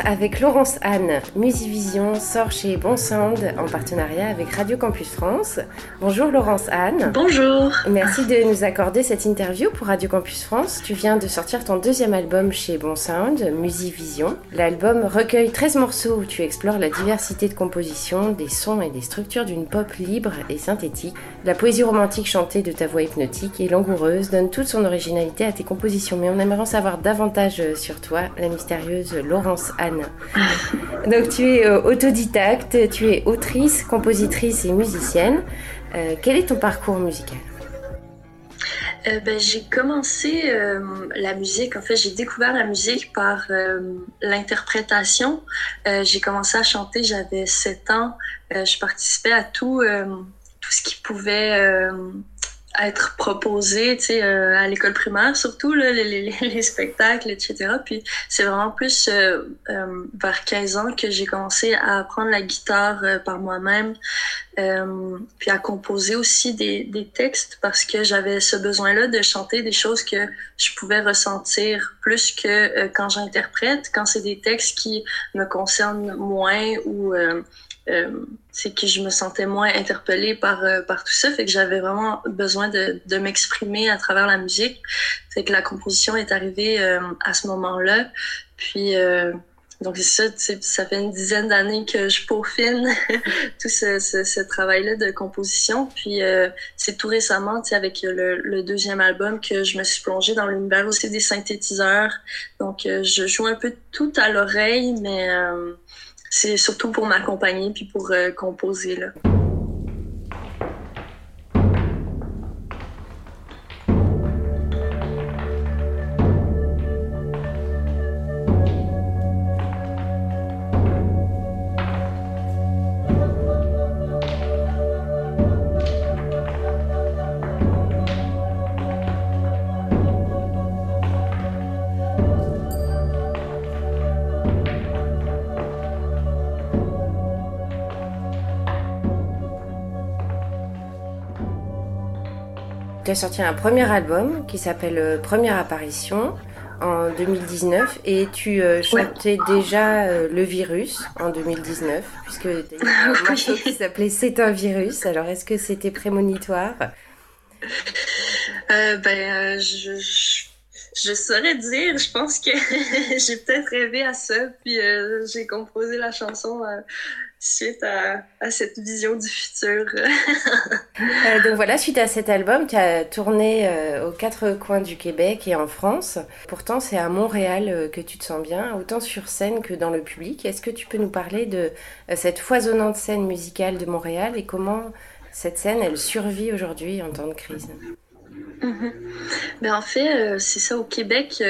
Rencontre avec Laurence Anne, Musivision sort chez Bon Sound en partenariat avec Radio Campus France. Bonjour Laurence Anne. Bonjour. Merci de nous accorder cette interview pour Radio Campus France. Tu viens de sortir ton deuxième album chez Bon Sound, Musivision. L'album recueille 13 morceaux où tu explores la diversité de composition, des sons et des structures d'une pop libre et synthétique. La poésie romantique chantée de ta voix hypnotique et langoureuse donne toute son originalité à tes compositions. Mais on aimerait en savoir davantage sur toi, la mystérieuse Laurence Anne. Donc tu es euh, autodidacte, tu es autrice, compositrice et musicienne. Euh, quel est ton parcours musical? Euh, ben, j'ai commencé la musique, en fait, j'ai découvert la musique par l'interprétation. j'ai commencé à chanter, j'avais 7 ans. je participais à tout, tout ce qui pouvait être proposé, tu sais, euh, à l'école primaire, surtout les, les, les, spectacles, etc. Puis c'est vraiment plus euh, euh, vers 15 ans que j'ai commencé à apprendre la guitare par moi-même, puis à composer aussi des, des textes parce que j'avais ce besoin-là de chanter des choses que je pouvais ressentir plus que quand j'interprète, quand c'est des textes qui me concernent moins ou euh, c'est que je me sentais moins interpellée par, euh, par tout ça. Fait que j'avais vraiment besoin de, de m'exprimer à travers la musique. Fait que la composition est arrivée euh, à ce moment-là. Puis, donc c'est ça, ça fait une dizaine d'années que je peaufine tout ce, ce, travail-là de composition. Puis c'est tout récemment, avec le, le, deuxième album, que je me suis plongée dans l'univers aussi des synthétiseurs. Donc je joue un peu tout à l'oreille, mais c'est surtout pour m'accompagner puis pour euh, composer. Là. Sorti un premier album qui s'appelle euh, Première apparition en 2019 et tu euh, chantais déjà euh, le virus en 2019 puisque tu as un morceau qui s'appelait C'est un virus. Alors est-ce que c'était prémonitoire? Ben je, je, saurais dire. Je pense que j'ai peut-être rêvé à ça puis j'ai composé la chanson suite à, cette vision du futur. Euh, donc voilà, suite à cet album, tu as tourné euh, aux quatre coins du Québec et en France. Pourtant, c'est à Montréal euh, que tu te sens bien, autant sur scène que dans le public. Est-ce que tu peux nous parler de cette foisonnante scène musicale de Montréal et comment cette scène, elle survit aujourd'hui en temps de crise? Mm-hmm. ben, En fait, c'est ça, au Québec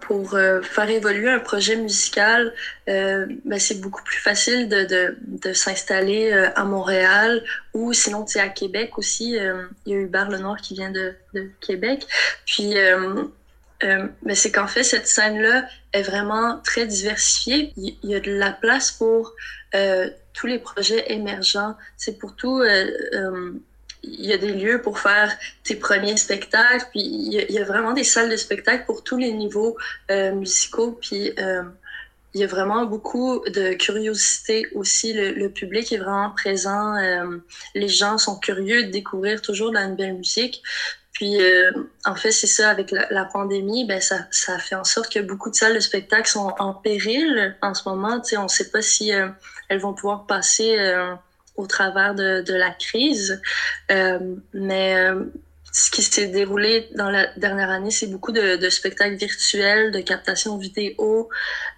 pour euh, faire évoluer un projet musical, euh, ben, c'est beaucoup plus facile de, de, s'installer à Montréal ou sinon, à Québec aussi. il y a Hubert Lenoir qui vient de, Québec. Puis, ben, c'est qu'en fait, cette scène-là est vraiment très diversifiée. Il, y a de la place pour tous les projets émergents. C'est pour tout il y a des lieux pour faire tes premiers spectacles, puis il y, a, vraiment des salles de spectacle pour tous les niveaux euh, musicaux, puis euh, il y a vraiment beaucoup de curiosité aussi. Le, public est vraiment présent, euh, les gens sont curieux de découvrir toujours de la nouvelle musique. Puis, en fait, c'est ça, avec la, pandémie, ben, ça, ça fait en sorte que beaucoup de salles de spectacle sont en péril en ce moment. Tu sais, on ne sait pas si elles vont pouvoir passer au travers de, la crise. Euh, mais euh, ce qui s'est déroulé dans la dernière année, c'est beaucoup de, spectacles virtuels, de captation vidéo.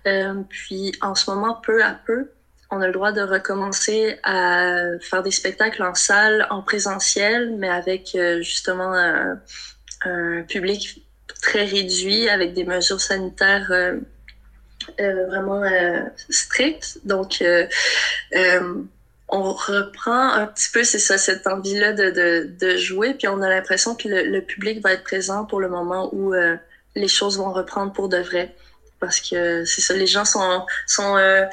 Euh, puis en ce moment, peu à peu, on a le droit de recommencer à faire des spectacles en salle, en présentiel, mais avec justement un, public très réduit, avec des mesures sanitaires euh, vraiment strictes. Donc, on reprend un petit peu, c'est ça, cette envie-là de, de, de, jouer, puis on a l'impression que le, public va être présent pour le moment où euh, les choses vont reprendre pour de vrai. Parce que c'est ça, les gens sont, sont euh,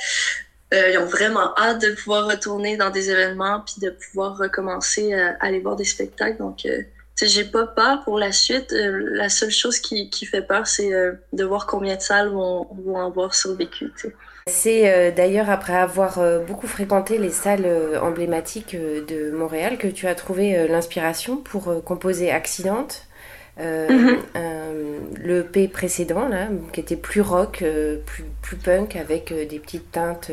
euh, ils ont vraiment hâte de pouvoir retourner dans des événements, puis de pouvoir recommencer à aller voir des spectacles. Donc, j'ai pas peur pour la suite. la seule chose qui, qui fait peur, c'est de voir combien de salles vont, vont avoir survécu. C'est d'ailleurs après avoir beaucoup fréquenté les salles emblématiques de Montréal que tu as trouvé l'inspiration pour composer Accidente. Euh, mhm. euh, le P précédent, là, qui était plus rock, euh, plus, plus punk, avec des petites teintes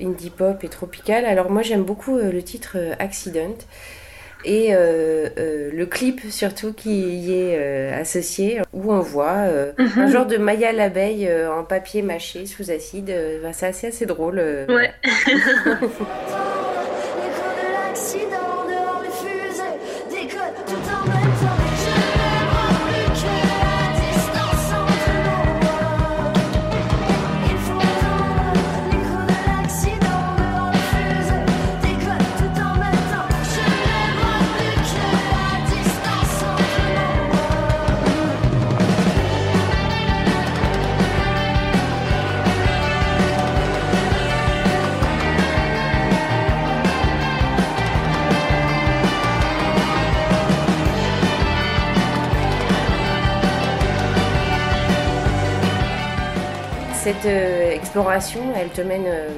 indie pop et tropical. Alors moi j'aime beaucoup le titre Accident et le clip surtout qui y est associé où on voit mhm. un genre de Maya l'abeille en papier mâché sous acide. Bah, c'est assez assez drôle. Ouais. Cette euh, exploration, elle te mène euh,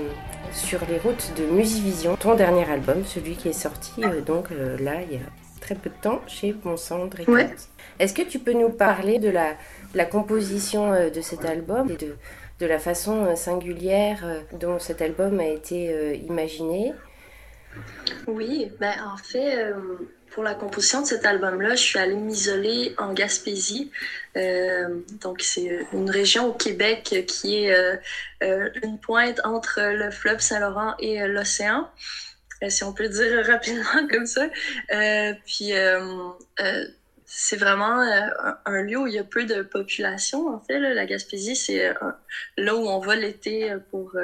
sur les routes de Musivision, ton dernier album, celui qui est sorti euh, donc là il y a très peu de temps chez Bon Records. Est-ce que tu peux nous parler de la, la composition de cet album et de, de la façon singulière dont cet album a été imaginé? Oui, ben en fait, pour la composition de cet album-là, je suis allée m'isoler en Gaspésie. Euh, donc, c'est une région au Québec qui est euh, euh, une pointe entre le fleuve Saint-Laurent et l'océan, si on peut dire rapidement comme ça. puis, c'est vraiment un, lieu où il y a peu de population, en fait. La Gaspésie, c'est là où on va l'été pour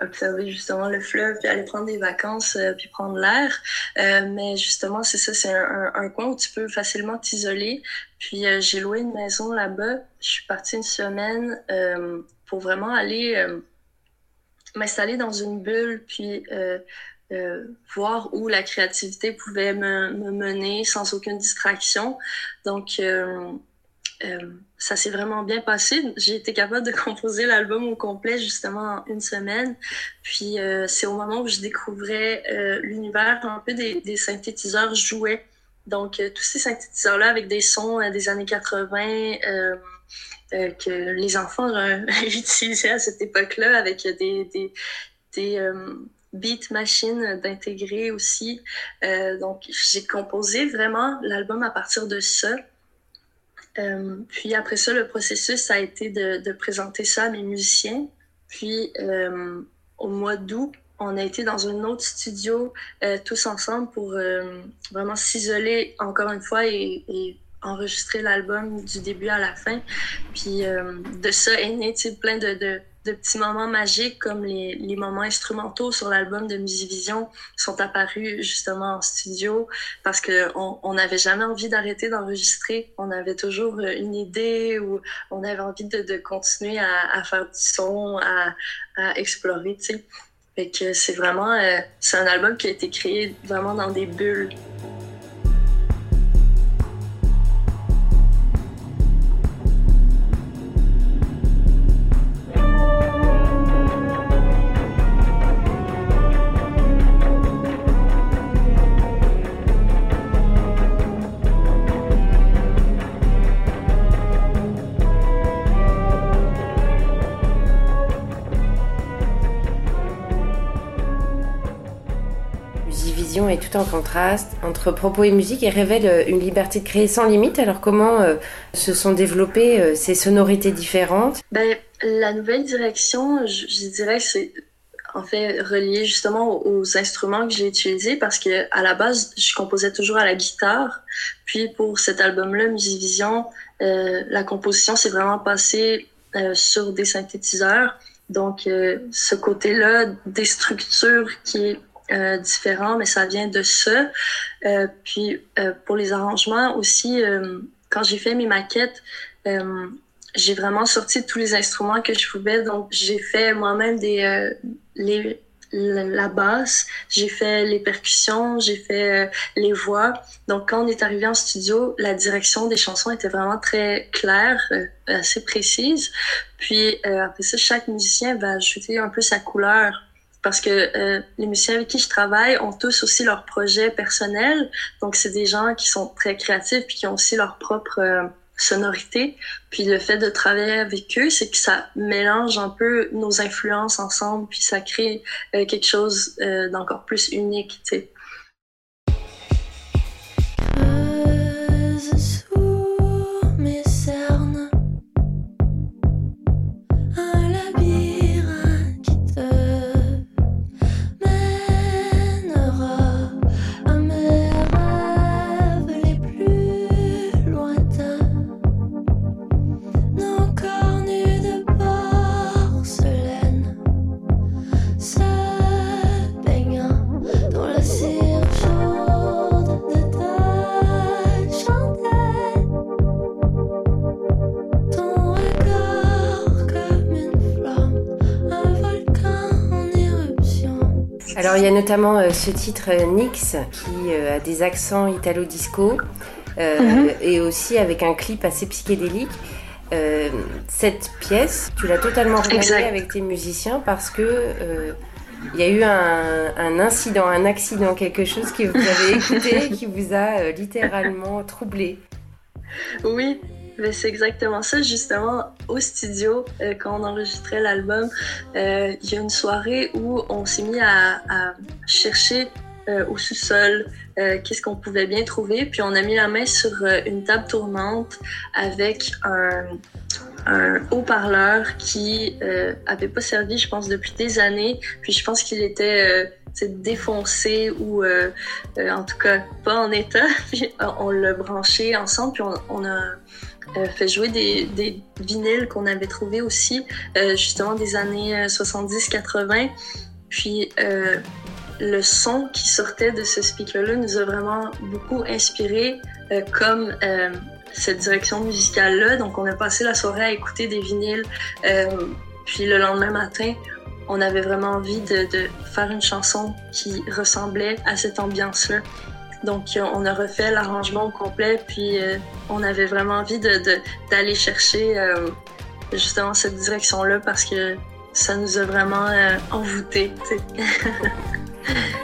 observer justement le fleuve, puis aller prendre des vacances, euh, puis prendre l'air. Euh, mais justement, c'est ça, c'est un, coin où tu peux facilement t'isoler. Puis euh, j'ai loué une maison là-bas. Je suis partie une semaine pour vraiment aller m'installer dans une bulle, puis voir où la créativité pouvait me, me, mener sans aucune distraction. Donc, euh, ça s'est vraiment bien passé. J'ai été capable de composer l'album au complet justement en une semaine. Puis euh, c'est au moment où je découvrais euh, l'univers un peu des, synthétiseurs jouets. Donc tous ces synthétiseurs-là avec des sons des années 80 que les enfants utilisaient à cette époque-là avec des, des, des beat machines d'intégrer aussi. donc j'ai composé vraiment l'album à partir de ça. Euh, puis après ça, le processus, a été de, de présenter ça à mes musiciens. Puis euh, au mois d'août, on a été dans un autre studio euh, tous ensemble pour euh, vraiment s'isoler encore une fois et, et enregistrer l'album du début à la fin. Puis euh, de ça est né plein de, de de petits moments magiques comme les, les moments instrumentaux sur l'album de Musivision sont apparus justement en studio parce qu'on on n'avait jamais envie d'arrêter d'enregistrer. On avait toujours euh, une idée ou on avait envie de, de continuer à, faire du son, à, à explorer, tu sais. Que c'est vraiment, euh, c'est un album qui a été créé vraiment dans des bulles. Est tout en contraste entre propos et musique et révèle euh, une liberté de créer sans limite. Alors comment euh, se sont développées euh, ces sonorités différentes? Ben, La nouvelle direction, je, dirais que c'est en fait relié justement aux, instruments que j'ai utilisés parce que à la base, je composais toujours à la guitare. Puis pour cet album-là, Musivision, la composition s'est vraiment passée sur des synthétiseurs. Donc, ce côté-là des structures qui est euh, différent, mais ça vient de ça. Euh, puis euh, pour les arrangements aussi, quand j'ai fait mes maquettes, j'ai vraiment sorti tous les instruments que je pouvais. Donc j'ai fait moi-même des les, la, basse, j'ai fait les percussions, j'ai fait euh, les voix. Donc, quand on est arrivé en studio, la direction des chansons était vraiment très claire, euh, assez précise. Puis, euh, après ça, chaque musicien va ajouter un peu sa couleur. Parce que les musiciens avec qui je travaille ont tous aussi leurs projets personnels. Donc, c'est des gens qui sont très créatifs puis qui ont aussi leur propre sonorité. Puis le fait de travailler avec eux, c'est que ça mélange un peu nos influences ensemble, puis ça crée euh, quelque chose euh, d'encore plus unique, tu sais. Y a notamment euh, ce titre euh, Nix qui euh, a des accents italo-disco mhm. et aussi avec un clip assez psychédélique. cette pièce, tu l'as totalement regardée avec tes musiciens parce que il y a eu un, incident, un accident, quelque chose que vous avez écouté qui vous a littéralement troublé. Oui, mais c'est exactement ça, justement, au studio, euh, quand on enregistrait l'album, euh, il y a une soirée où on s'est mis à, chercher euh, au sous-sol qu'est-ce qu'on pouvait bien trouver, puis on a mis la main sur une table tournante avec un, un haut-parleur qui avait pas servi, je pense, depuis des années, puis je pense qu'il était défoncé ou en tout cas pas en état. Puis on l'a branché ensemble, puis on, on a euh, fait jouer des, des vinyles qu'on avait trouvés aussi, euh, justement des années 70-80. Euh, Puis le son qui sortait de ce speaker-là nous a vraiment beaucoup inspiré comme cette direction musicale-là. Donc on a passé la soirée à écouter des vinyles. puis le lendemain matin, on avait vraiment envie de, de, faire une chanson qui ressemblait à cette ambiance-là. Donc, euh, on a refait l'arrangement au complet, puis euh, on avait vraiment envie d'aller chercher euh, justement cette direction-là parce que ça nous a vraiment envoûtés.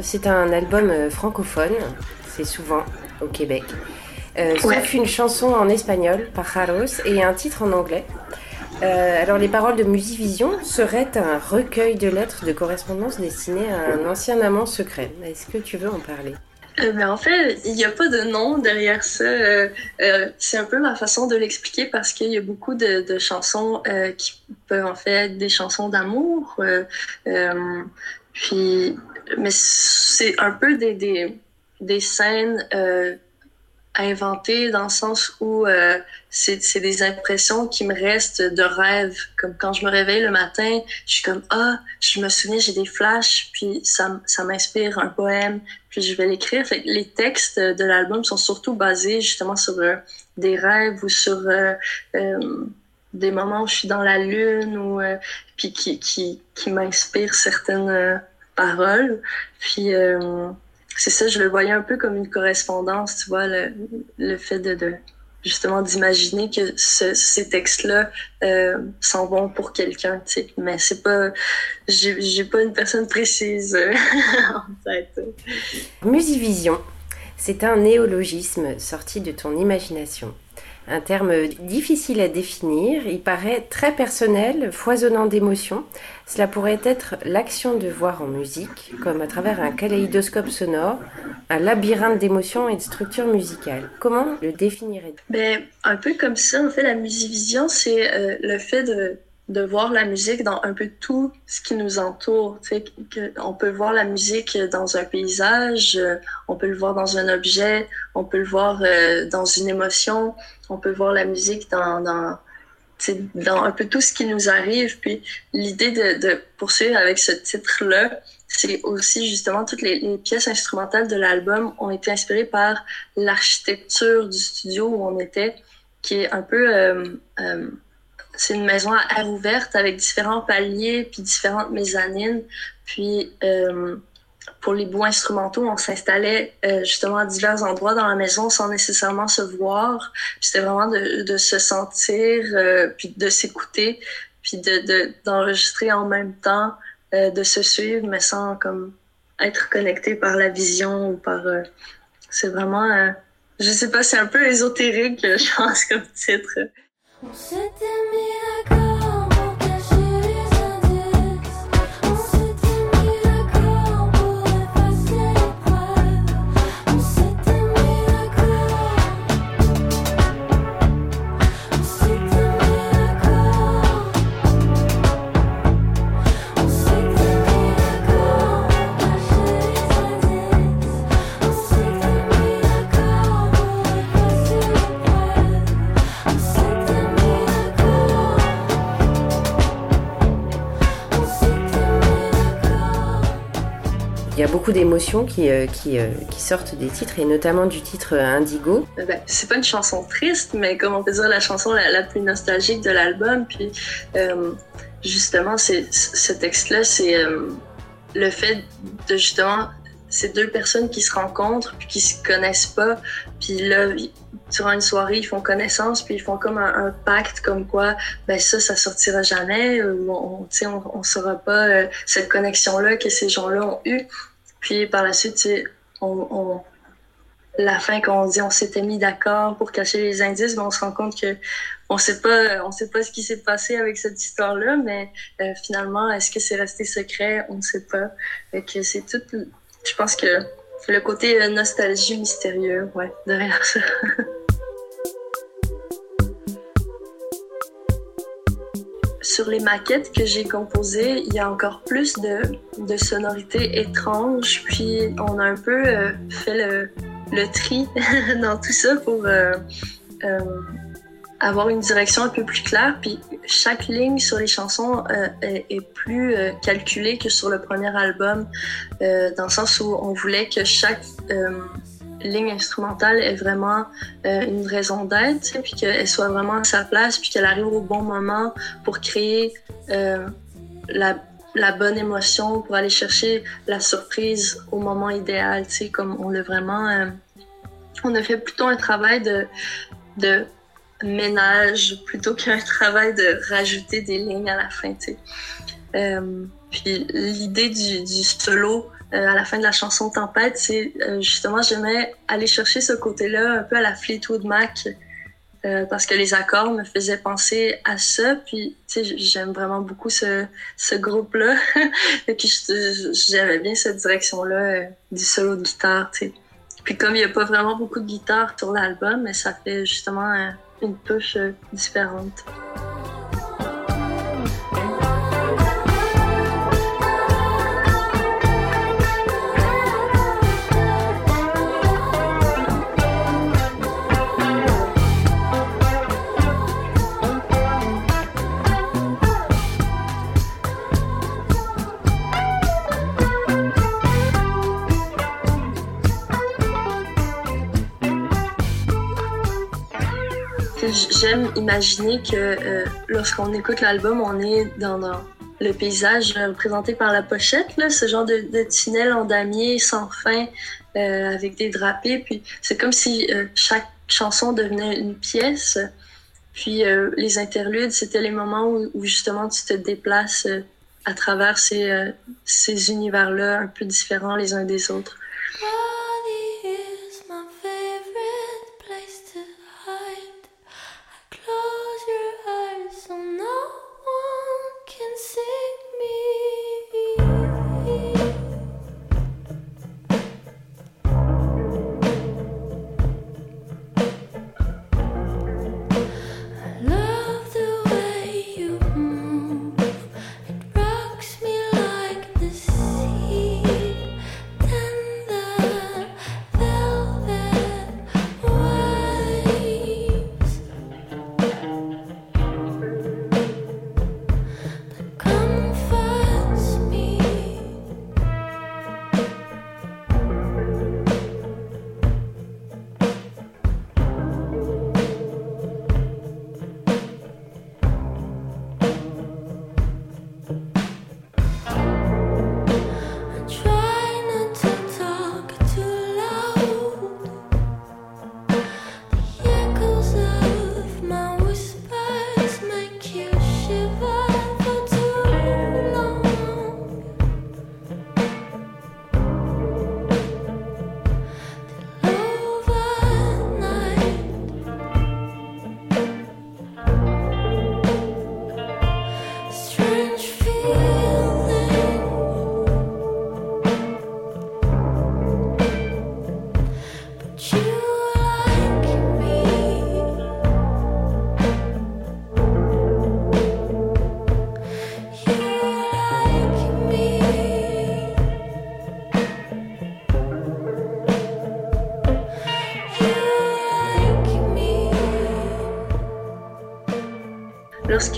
C'est un album euh, francophone, c'est souvent au Québec. Euh, sauf une chanson en espagnol, Pajaros, et un titre en anglais. Euh, alors les paroles de Musivision seraient un recueil de lettres de correspondance destinées à un ancien amant secret. Est-ce que tu veux en parler? Ben, en fait, il n'y a pas de nom derrière ça. c'est un peu ma façon de l'expliquer parce qu'il y a beaucoup de, chansons qui peuvent en fait être des chansons d'amour. puis mais c'est un peu des, des, scènes euh, inventées dans le sens où euh, c'est des impressions qui me restent de rêve. Comme quand je me réveille le matin, je suis comme Ah, je me souviens, j'ai des flashs, puis ça, ça m'inspire un poème, puis je vais l'écrire. les textes de l'album sont surtout basés justement sur euh, des rêves ou sur euh, euh, des moments où je suis dans la lune ou puis qui, qui, qui m'inspirent certaines paroles. Puis euh, c'est ça, je le voyais un peu comme une correspondance, tu vois, le, fait de, justement d'imaginer que ces textes-là euh, s'en vont pour quelqu'un. Mais c'est pas, j'ai pas une personne précise euh, en tête. Musivision, c'est un néologisme sorti de ton imagination. Un terme difficile à définir, il paraît très personnel, foisonnant d'émotions. Cela pourrait être l'action de voir en musique, comme à travers un kaléidoscope sonore, un labyrinthe d'émotions et de structures musicales. Comment le définirais-tu? Ben, Un peu comme ça, en fait, la musivision, c'est euh, le fait de de voir la musique dans un peu tout ce qui nous entoure. Que, on peut voir la musique dans un paysage, euh, on peut le voir dans un objet, on peut le voir euh, dans une émotion, on peut voir la musique dans, un peu tout ce qui nous arrive. Puis l'idée de, poursuivre avec ce titre-là, c'est aussi justement toutes les, les, pièces instrumentales de l'album ont été inspirées par l'architecture du studio où on était, qui est un peu... Euh, euh c'est une maison à air ouverte avec différents paliers puis différentes mezzanines. Puis euh, pour les bouts instrumentaux, on s'installait euh, justement à divers endroits dans la maison sans nécessairement se voir. C'était vraiment de, de, se sentir, euh, puis de s'écouter, puis de, d'enregistrer en même temps, euh, de se suivre, mais sans comme être connecté par la vision ou par. C'est vraiment. je sais pas, c'est un peu ésotérique, je pense, comme titre. D'émotions qui, euh, euh, qui, sortent des titres, et notamment du titre euh, Indigo. Ben, c'est pas une chanson triste, mais comme on peut dire, la chanson la, plus nostalgique de l'album? Puis justement, ce texte-là, c'est le fait de justement ces deux personnes qui se rencontrent puis qui se connaissent pas puis là durant une soirée ils font connaissance puis ils font comme un, pacte comme quoi ben ça ça sortira jamais ou on on, saura pas cette connexion là que ces gens-là ont eu puis par la suite, on, la fin quand on dit on s'était mis d'accord pour cacher les indices, ben on se rend compte que on sait pas, on sait pas ce qui s'est passé avec cette histoire-là, mais euh, finalement, est-ce que c'est resté secret? On ne sait pas. que c'est tout. Je pense que le côté euh, nostalgie mystérieux, ouais, derrière ça. sur les maquettes que j'ai composées, il y a encore plus de, sonorités étranges. Puis on a un peu euh, fait le, le, tri dans tout ça pour euh, euh, avoir une direction un peu plus claire. Puis chaque ligne sur les chansons est, est, plus calculée que sur le premier album, dans le sens où on voulait que chaque ligne instrumentale est vraiment euh, une raison d'être, puis qu'elle soit vraiment à sa place, puis qu'elle arrive au bon moment pour créer euh, la, bonne émotion, pour aller chercher la surprise au moment idéal, tu sais, comme on l'a vraiment... Euh, on a fait plutôt un travail de, ménage plutôt qu'un travail de rajouter des lignes à la fin, tu sais. puis l'idée du, solo, à la fin de la chanson Tempête, c'est euh, justement, j'aimais aller chercher ce côté-là un peu à la Fleetwood Mac. Euh, parce que les accords me faisaient penser à ça. Puis, tu sais, j'aime vraiment beaucoup ce, ce groupe-là. Et puis, j'aimais bien cette direction-là du solo de guitare, tu sais. Puis, comme il n'y a pas vraiment beaucoup de guitare sur l'album, mais ça fait justement une touche différente. J'aime imaginer que euh, lorsqu'on écoute l'album, on est dans, le paysage représenté par la pochette, ce genre de, tunnel en damier sans fin euh, avec des drapés. Puis c'est comme si euh, chaque chanson devenait une pièce. Puis les interludes, c'était les moments où, justement tu te déplaces à travers ces univers-là un peu différents les uns des autres.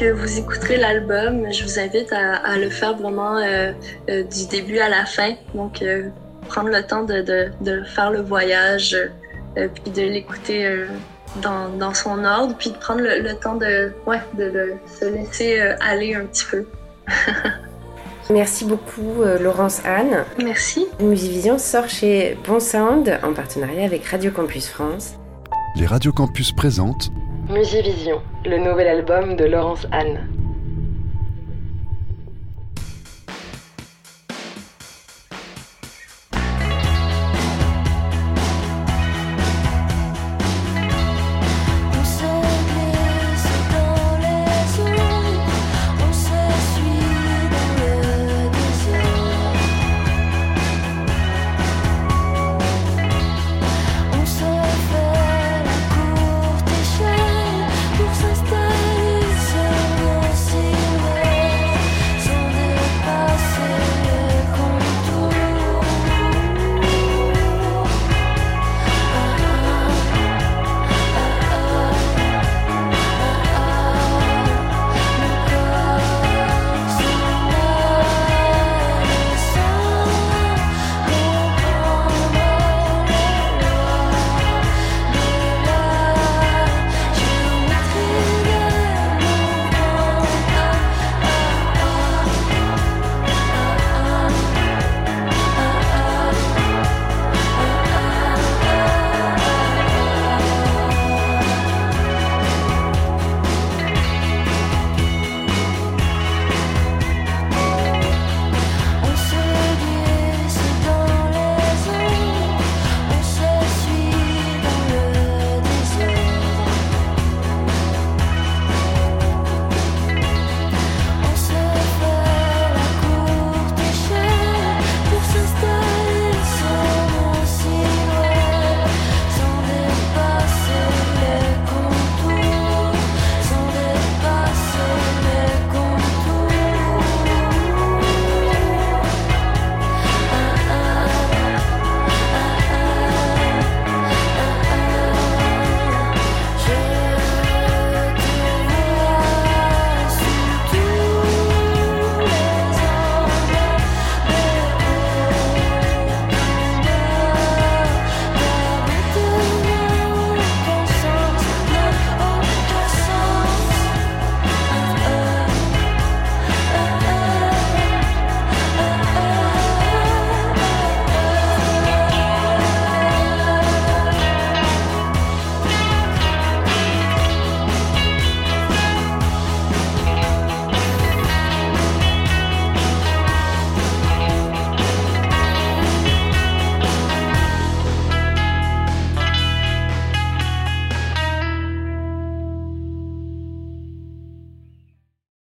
Lorsque vous écouterez l'album, je vous invite à, le faire vraiment du début à la fin. Donc, prendre le temps de, de, faire le voyage, puis de l'écouter dans, dans, son ordre, puis de prendre le, temps de, ouais, de, se laisser aller un petit peu. Merci beaucoup euh, Laurence Anne. Merci. Musivision sort chez Bon Sound en partenariat avec Radio Campus France. Les Radio Campus présentent Musivision, le nouvel album de Laurence Anne.